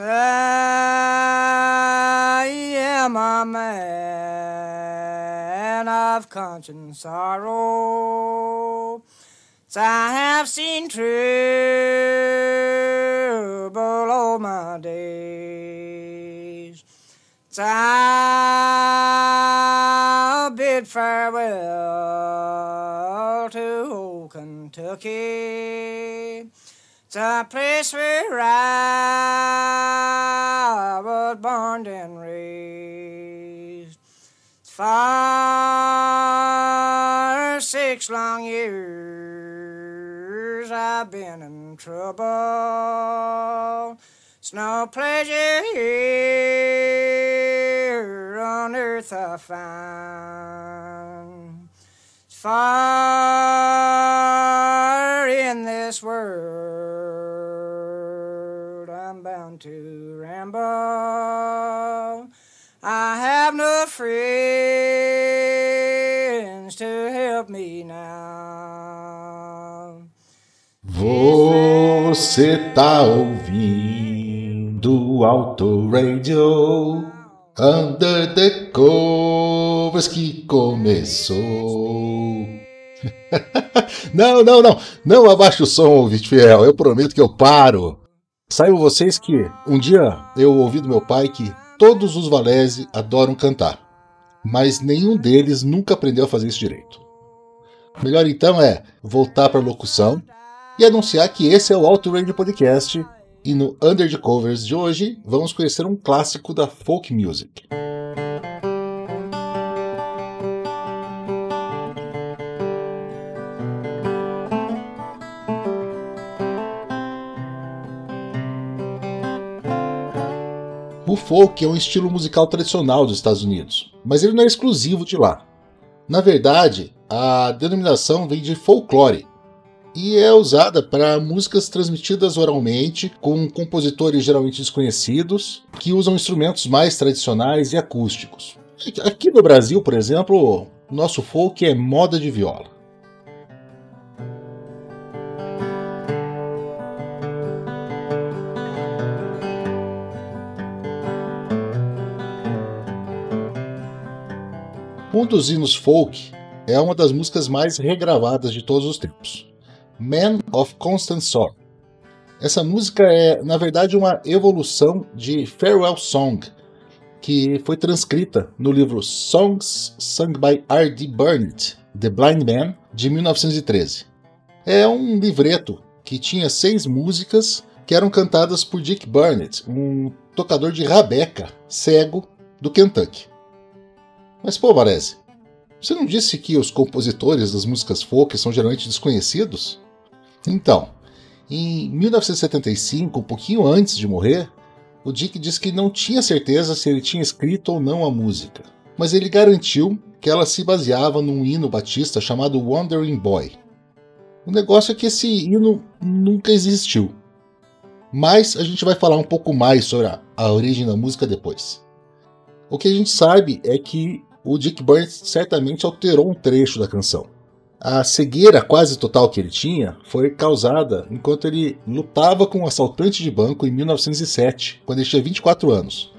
I am a man of conscience sorrow. I have seen trouble all my days. I bid farewell to old Kentucky. The place where I was born and raised. For six long years I've been in trouble. It's no pleasure here on earth I find. It's far in this world friends to help me now. Você tá ouvindo Auto Radio Under the Covers que começou. não, não, não, não abaixe o som, ouvinte fiel. Eu prometo que eu paro. Saibam vocês que um dia eu ouvi do meu pai que todos os Valese adoram cantar, mas nenhum deles nunca aprendeu a fazer isso direito. Melhor então é voltar para a locução e anunciar que esse é o Auto Radio Podcast e no Under the Covers de hoje vamos conhecer um clássico da folk music. Folk é um estilo musical tradicional dos Estados Unidos, mas ele não é exclusivo de lá. Na verdade, a denominação vem de folclore e é usada para músicas transmitidas oralmente com compositores geralmente desconhecidos que usam instrumentos mais tradicionais e acústicos. Aqui no Brasil, por exemplo, nosso folk é moda de viola. Um dos hinos folk é uma das músicas mais regravadas de todos os tempos. Man of Constant Sorrow. Essa música é, na verdade, uma evolução de Farewell Song, que foi transcrita no livro Songs Sung by R.D. Burnett, The Blind Man, de 1913. É um livreto que tinha seis músicas que eram cantadas por Dick Burnett, um tocador de rabeca cego do Kentucky. Mas pô, Varese, você não disse que os compositores das músicas folk são geralmente desconhecidos? Então, em 1975, um pouquinho antes de morrer, o Dick disse que não tinha certeza se ele tinha escrito ou não a música, mas ele garantiu que ela se baseava num hino batista chamado Wandering Boy. O negócio é que esse hino nunca existiu. Mas a gente vai falar um pouco mais sobre a, a origem da música depois. O que a gente sabe é que o Dick Burns certamente alterou um trecho da canção. A cegueira quase total que ele tinha foi causada enquanto ele lutava com um assaltante de banco em 1907, quando ele tinha 24 anos.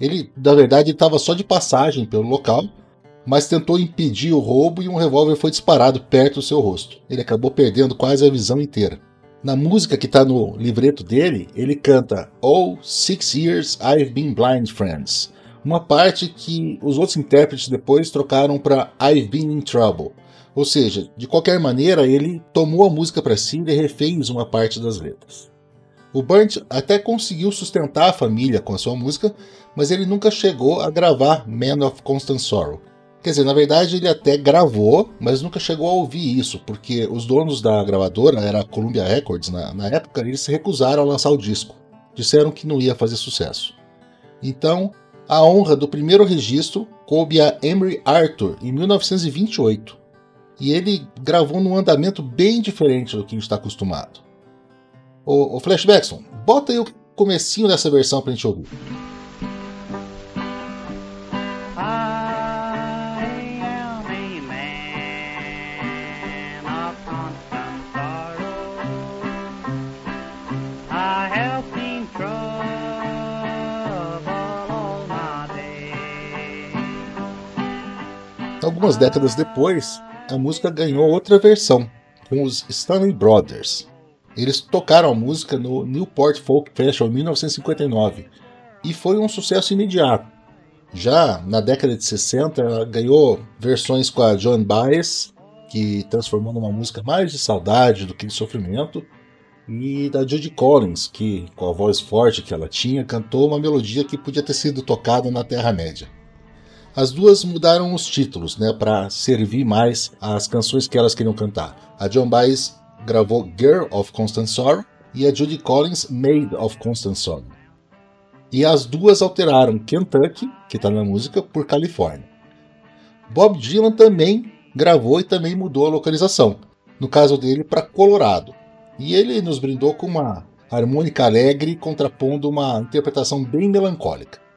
Ele, na verdade, estava só de passagem pelo local, mas tentou impedir o roubo e um revólver foi disparado perto do seu rosto. Ele acabou perdendo quase a visão inteira. Na música que está no livreto dele, ele canta Oh, six years I've been blind, friends. Uma parte que os outros intérpretes depois trocaram para I've been in trouble. Ou seja, de qualquer maneira, ele tomou a música para si e refez uma parte das letras. O Burnt até conseguiu sustentar a família com a sua música, mas ele nunca chegou a gravar Man of Constant Sorrow. Quer dizer, na verdade ele até gravou, mas nunca chegou a ouvir isso, porque os donos da gravadora, era a Columbia Records na, na época, eles se recusaram a lançar o disco. Disseram que não ia fazer sucesso. Então, a honra do primeiro registro coube a Emery Arthur em 1928. E ele gravou num andamento bem diferente do que a gente está acostumado. O, Flashbackson, bota aí o comecinho dessa versão pra gente ouvir. Algumas décadas depois, a música ganhou outra versão, com os Stanley Brothers. Eles tocaram a música no Newport Folk Festival em 1959 e foi um sucesso imediato. Já na década de 60, ela ganhou versões com a Joan Baez, que transformou numa música mais de saudade do que de sofrimento, e da Judy Collins, que, com a voz forte que ela tinha, cantou uma melodia que podia ter sido tocada na Terra-média. As duas mudaram os títulos, né, para servir mais às canções que elas queriam cantar. A John Baez gravou Girl of Constant Sorrow e a Judy Collins Maid of Constant Sorrow. E as duas alteraram Kentucky, que está na música, por Califórnia. Bob Dylan também gravou e também mudou a localização, no caso dele para Colorado. E ele nos brindou com uma harmônica alegre contrapondo uma interpretação bem melancólica.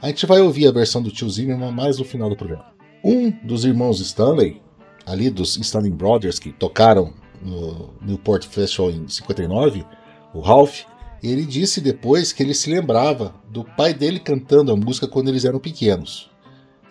A gente vai ouvir a versão do tio Zimmerman mais no final do programa. Um dos irmãos Stanley, ali dos Stanley Brothers, que tocaram no Newport Festival em 59, o Ralph, ele disse depois que ele se lembrava do pai dele cantando a música quando eles eram pequenos.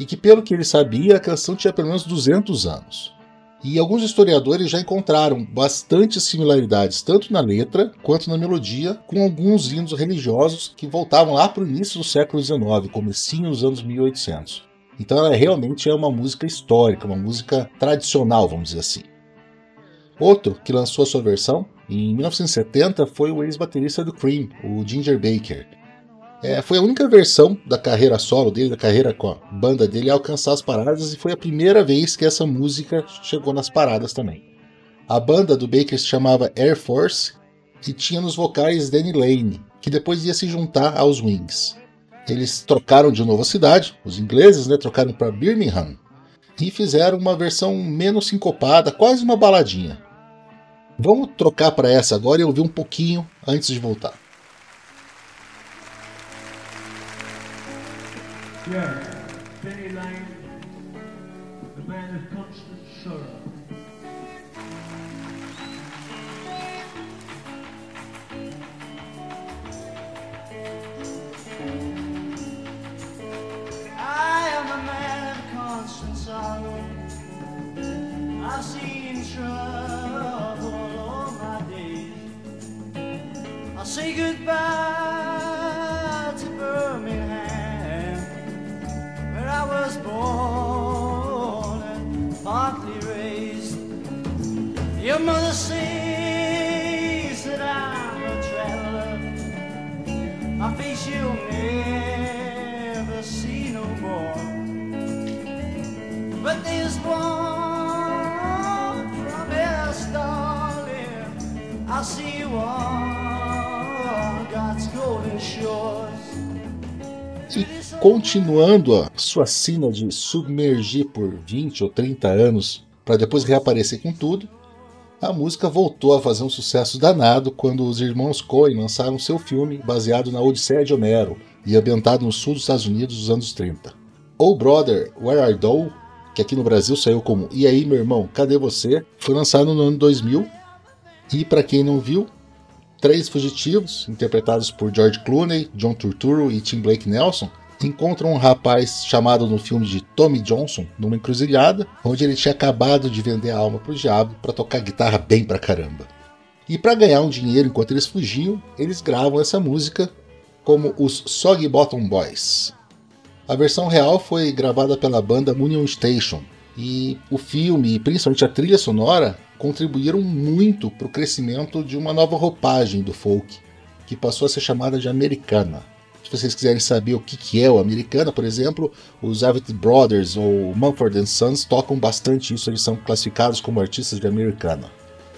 E que, pelo que ele sabia, a canção tinha pelo menos 200 anos. E alguns historiadores já encontraram bastantes similaridades, tanto na letra quanto na melodia, com alguns hinos religiosos que voltavam lá para o início do século XIX, comecinho dos anos 1800. Então ela realmente é uma música histórica, uma música tradicional, vamos dizer assim. Outro que lançou a sua versão em 1970 foi o ex-baterista do Cream, o Ginger Baker. É, foi a única versão da carreira solo dele, da carreira com a banda dele, a alcançar as paradas e foi a primeira vez que essa música chegou nas paradas também. A banda do Baker se chamava Air Force e tinha nos vocais Danny Lane, que depois ia se juntar aos Wings. Eles trocaram de novo a cidade, os ingleses né, trocaram para Birmingham e fizeram uma versão menos sincopada, quase uma baladinha. Vamos trocar para essa agora e ouvir um pouquinho antes de voltar. Yeah, Penny Lane, the man of constant sorrow. I am a man of constant sorrow. I've seen trouble all my days. I'll say goodbye was born and partly raised. Your mother says that I'm a traveler. My face you'll never see no more. But there's one promise, darling. I'll see you on continuando a sua sina de submergir por 20 ou 30 anos para depois reaparecer com tudo, a música voltou a fazer um sucesso danado quando os irmãos Coen lançaram seu filme baseado na Odisseia de Homero e ambientado no sul dos Estados Unidos dos anos 30. Oh Brother, Where Are Thou, que aqui no Brasil saiu como E aí, meu irmão, cadê você? Foi lançado no ano 2000 e para quem não viu, três fugitivos, interpretados por George Clooney, John Turturro e Tim Blake Nelson, encontram um rapaz chamado no filme de Tommy Johnson numa encruzilhada, onde ele tinha acabado de vender a alma pro diabo para tocar guitarra bem pra caramba. E para ganhar um dinheiro enquanto eles fugiam, eles gravam essa música como os Soggy Bottom Boys. A versão real foi gravada pela banda Union Station, e o filme e principalmente a trilha sonora contribuíram muito para o crescimento de uma nova roupagem do folk, que passou a ser chamada de americana. Se vocês quiserem saber o que, que é o americana, por exemplo, os Avett Brothers ou Mumford Sons tocam bastante isso, eles são classificados como artistas de americana.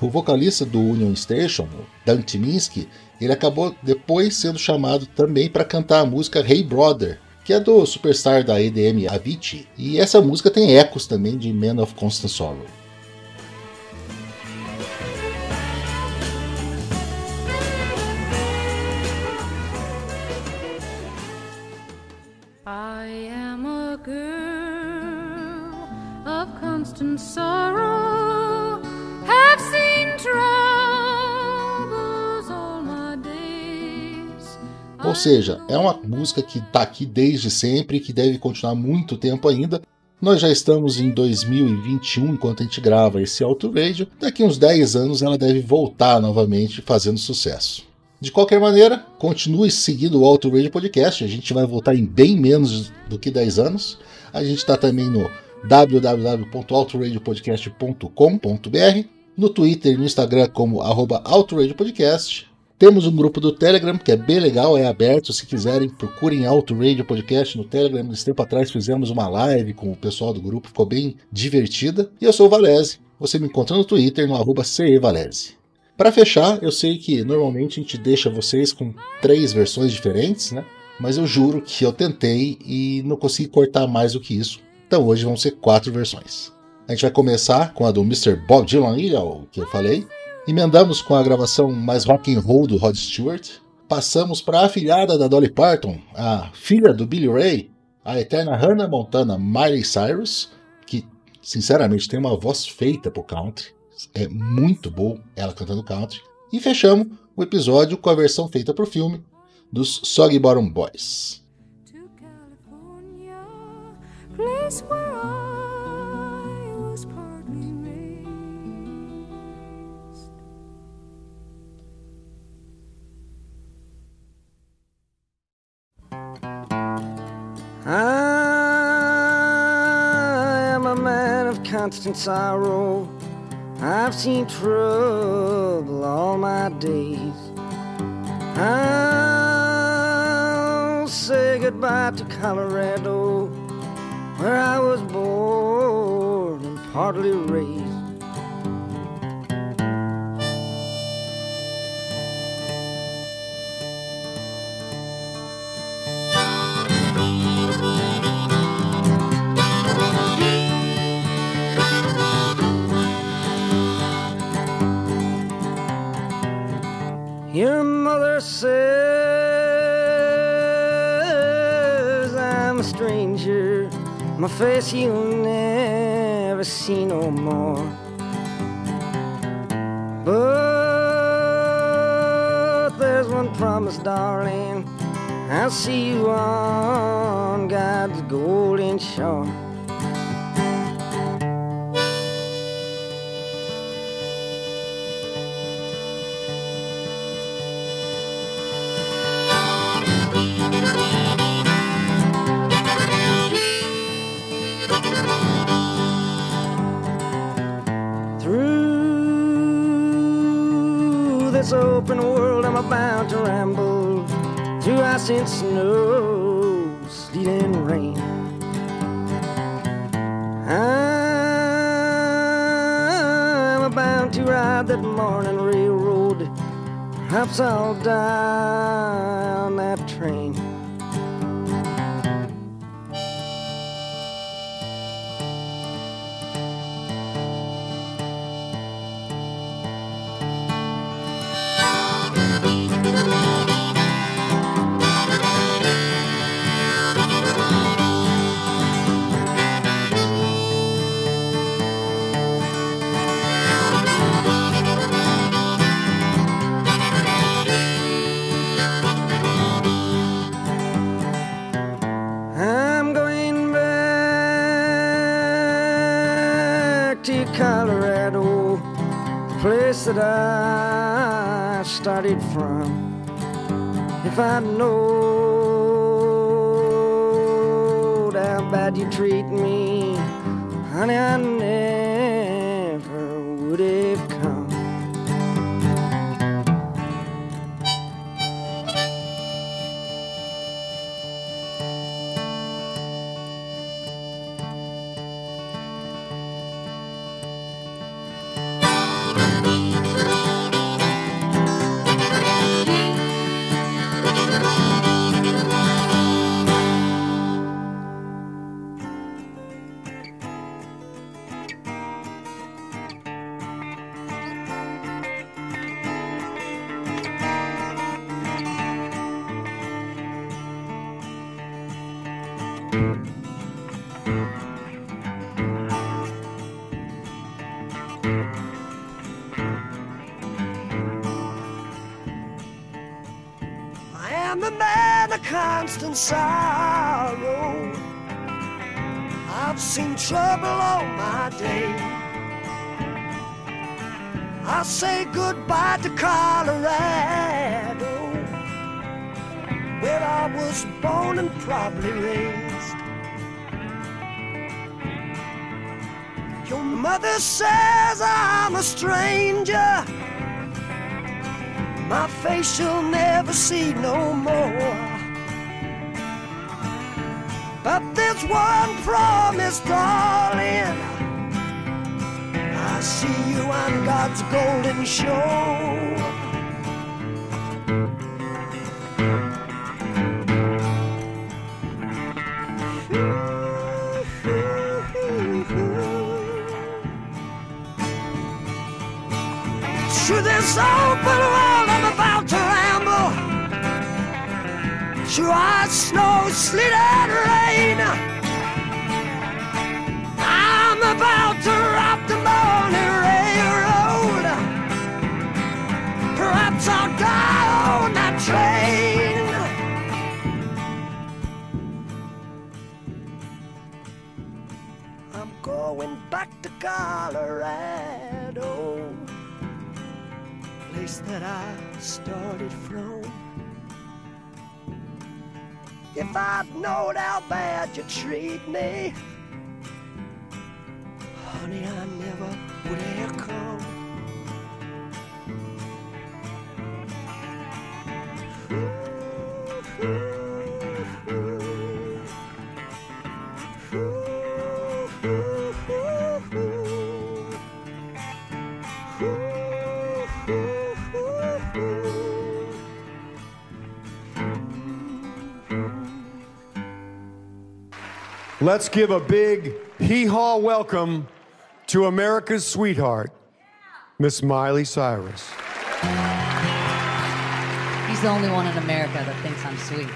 O vocalista do Union Station, Dan Timinski, ele acabou depois sendo chamado também para cantar a música Hey Brother, que é do superstar da EDM Avicii, e essa música tem ecos também de Man of Constant Sorrow. Of constant sorrow, have seen troubles all my days. Ou seja, é uma música que está aqui desde sempre, que deve continuar muito tempo ainda, Nós já estamos em 2021 enquanto a gente grava esse Auto Radio. Daqui uns 10 anos ela deve voltar novamente fazendo sucesso. De qualquer maneira, continue seguindo o Auto Radio Podcast. A gente vai voltar em bem menos do que 10 anos. A gente está também no www.autoradiopodcast.com.br, no Twitter e no Instagram como arroba Podcast. Temos um grupo do Telegram que é bem legal, é aberto. Se quiserem, procurem Auto Radio Podcast no Telegram. Esse tempo atrás fizemos uma live com o pessoal do grupo, ficou bem divertida. E eu sou o Valese. Você me encontra no Twitter no arroba CEValese. Para fechar, eu sei que normalmente a gente deixa vocês com três versões diferentes, né? Mas eu juro que eu tentei e não consegui cortar mais do que isso. Então hoje vão ser quatro versões. A gente vai começar com a do Mr. Bob Dylan, o que eu falei. Emendamos com a gravação mais rock and roll do Rod Stewart. Passamos para a afilhada da Dolly Parton, a filha do Billy Ray, a eterna Hannah Montana Miley Cyrus, que sinceramente tem uma voz feita pro country. É muito bom ela cantando country. E fechamos o episódio com a versão feita pro filme dos Soggy Bottom Boys. Place where I was partly raised. I am a man of constant sorrow. I've seen trouble all my days. I'll say goodbye to Colorado, where I was born and partly raised. Your mother says My face you'll never see no more. But there's one promise, darling. I'll see you on God's golden shore. I'm about to ramble through ice and snow, sleet and rain. I'm about to ride that morning railroad. Perhaps I'll die on that train. Colorado, the place that I started from. If I know how bad you treat me, honey, I never am the man of constant sorrow. I've seen trouble all my day. I'll say goodbye to Colorado, where I was born and probably raised. Mother says I'm a stranger. My face she'll never see no more. But there's one promise, darling. I see you on God's golden shore. This open world, I'm about to ramble. Through ice, snow, sleet, and rain. I'm about to rock the morning railroad. Perhaps I'll die on that train. I'm going back to Colorado, that I started from. If I'd known how bad you treat me, honey, I never would have come. Let's give a big hee haw welcome to America's sweetheart, Miss Miley Cyrus. He's the only one in America that thinks I'm sweet.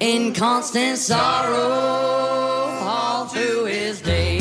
In constant sorrow all through his days.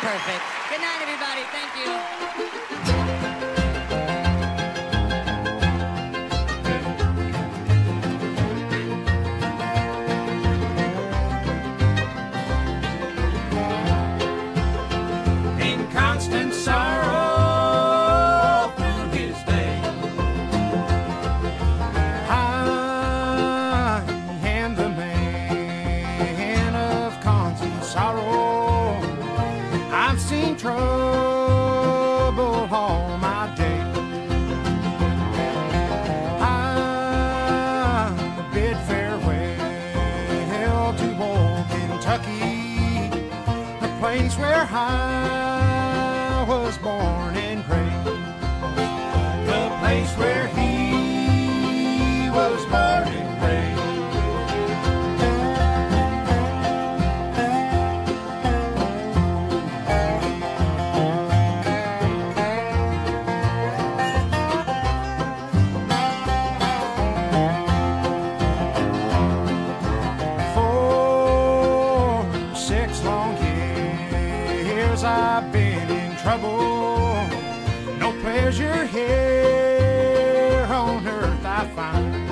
perfect. Good night, everybody. Thank you. In constant sorrow through his day, I am the man of constant sorrow. Seen trouble. cause I've been in trouble. No pleasure here on earth I find.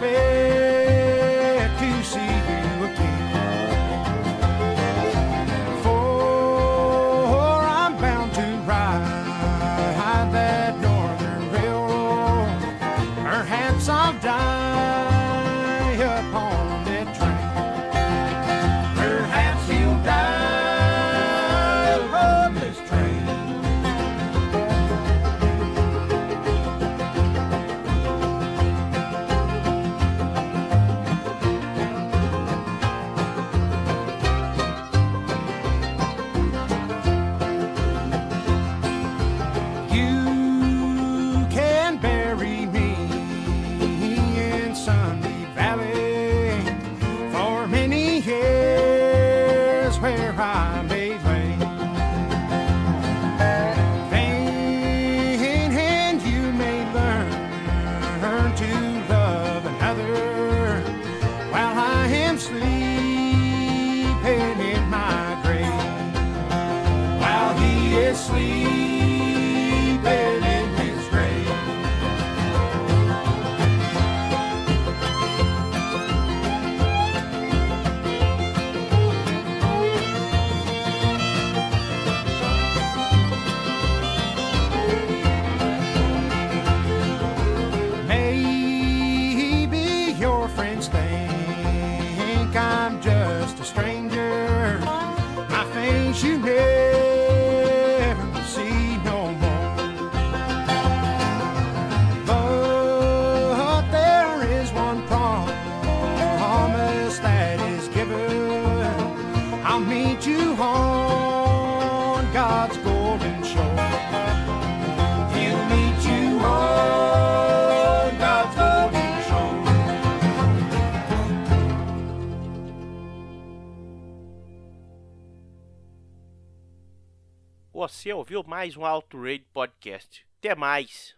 me. mais um alto rate Podcast. Até mais!